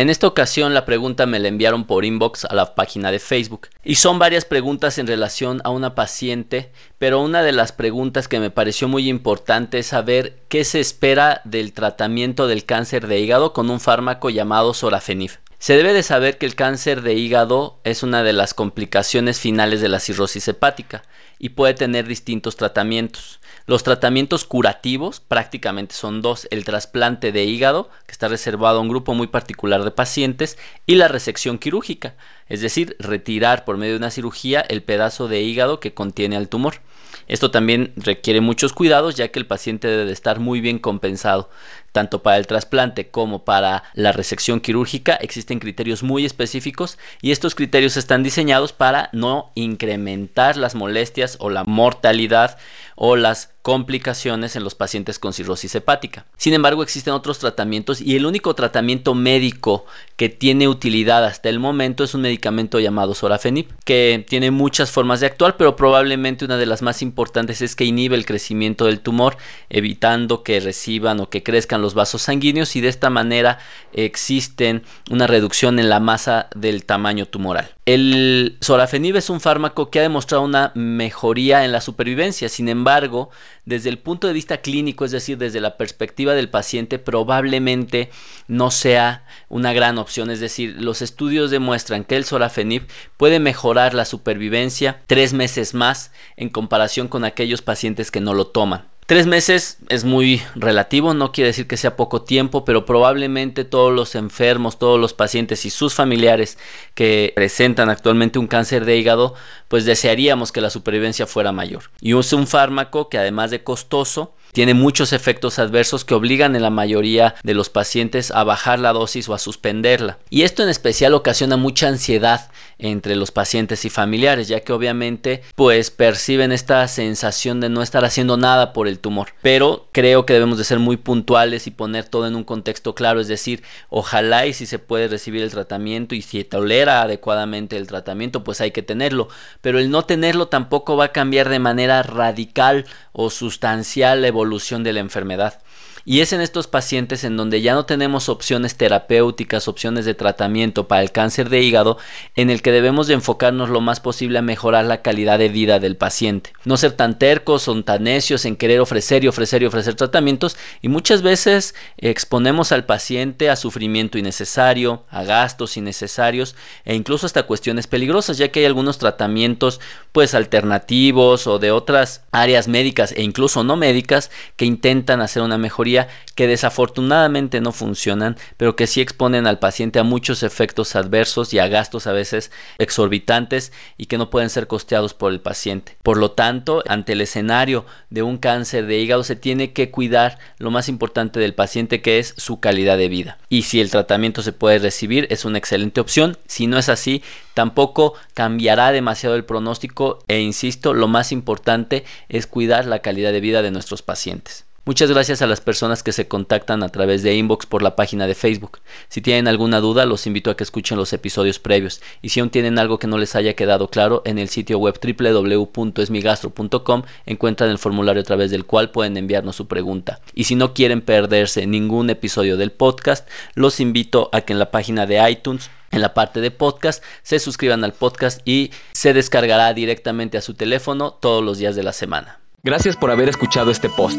En esta ocasión la pregunta me la enviaron por inbox a la página de Facebook y son varias preguntas en relación a una paciente, pero una de las preguntas que me pareció muy importante es saber qué se espera del tratamiento del cáncer de hígado con un fármaco llamado sorafenib. Se debe de saber que el cáncer de hígado es una de las complicaciones finales de la cirrosis hepática y puede tener distintos tratamientos. Los tratamientos curativos prácticamente son dos, el trasplante de hígado, que está reservado a un grupo muy particular de pacientes, y la resección quirúrgica, es decir, retirar por medio de una cirugía el pedazo de hígado que contiene al tumor. Esto también requiere muchos cuidados ya que el paciente debe estar muy bien compensado. Tanto para el trasplante como para la resección quirúrgica existen criterios muy específicos y estos criterios están diseñados para no incrementar las molestias o la mortalidad o las complicaciones en los pacientes con cirrosis hepática. Sin embargo, existen otros tratamientos y el único tratamiento médico que tiene utilidad hasta el momento es un medicamento llamado sorafenib, que tiene muchas formas de actuar, pero probablemente una de las más importantes es que inhibe el crecimiento del tumor, evitando que reciban o que crezcan los vasos sanguíneos y de esta manera existen una reducción en la masa del tamaño tumoral. El sorafenib es un fármaco que ha demostrado una mejoría en la supervivencia, sin embargo, desde el punto de vista clínico, es decir, desde la perspectiva del paciente, probablemente no sea una gran opción. Es decir, los estudios demuestran que el sorafenib puede mejorar la supervivencia tres meses más en comparación con aquellos pacientes que no lo toman. Tres meses es muy relativo, no quiere decir que sea poco tiempo, pero probablemente todos los enfermos, todos los pacientes y sus familiares que presentan actualmente un cáncer de hígado, pues desearíamos que la supervivencia fuera mayor. Y es un fármaco que además de costoso, tiene muchos efectos adversos que obligan en la mayoría de los pacientes a bajar la dosis o a suspenderla. Y esto en especial ocasiona mucha ansiedad entre los pacientes y familiares, ya que obviamente pues perciben esta sensación de no estar haciendo nada por el tumor. Pero creo que debemos de ser muy puntuales y poner todo en un contexto claro, es decir, ojalá y si se puede recibir el tratamiento y si tolera adecuadamente el tratamiento, pues hay que tenerlo, pero el no tenerlo tampoco va a cambiar de manera radical o sustancial la evolución de la enfermedad. Y es en estos pacientes en donde ya no tenemos opciones terapéuticas, opciones de tratamiento para el cáncer de hígado, en el que debemos de enfocarnos lo más posible a mejorar la calidad de vida del paciente. No ser tan tercos o tan necios en querer ofrecer y ofrecer y ofrecer tratamientos y muchas veces exponemos al paciente a sufrimiento innecesario, a gastos innecesarios e incluso hasta cuestiones peligrosas, ya que hay algunos tratamientos pues alternativos o de otras áreas médicas e incluso no médicas que intentan hacer una que desafortunadamente no funcionan, pero que sí exponen al paciente a muchos efectos adversos y a gastos a veces exorbitantes y que no pueden ser costeados por el paciente. Por lo tanto, ante el escenario de un cáncer de hígado se tiene que cuidar lo más importante del paciente que es su calidad de vida. Y si el tratamiento se puede recibir es una excelente opción. Si no es así, tampoco cambiará demasiado el pronóstico e insisto, lo más importante es cuidar la calidad de vida de nuestros pacientes. Muchas gracias a las personas que se contactan a través de inbox por la página de Facebook. Si tienen alguna duda, los invito a que escuchen los episodios previos. Y si aún tienen algo que no les haya quedado claro, en el sitio web www.esmigastro.com encuentran el formulario a través del cual pueden enviarnos su pregunta. Y si no quieren perderse ningún episodio del podcast, los invito a que en la página de iTunes en la parte de podcast se suscriban al podcast y se descargará directamente a su teléfono todos los días de la semana. Gracias por haber escuchado este post.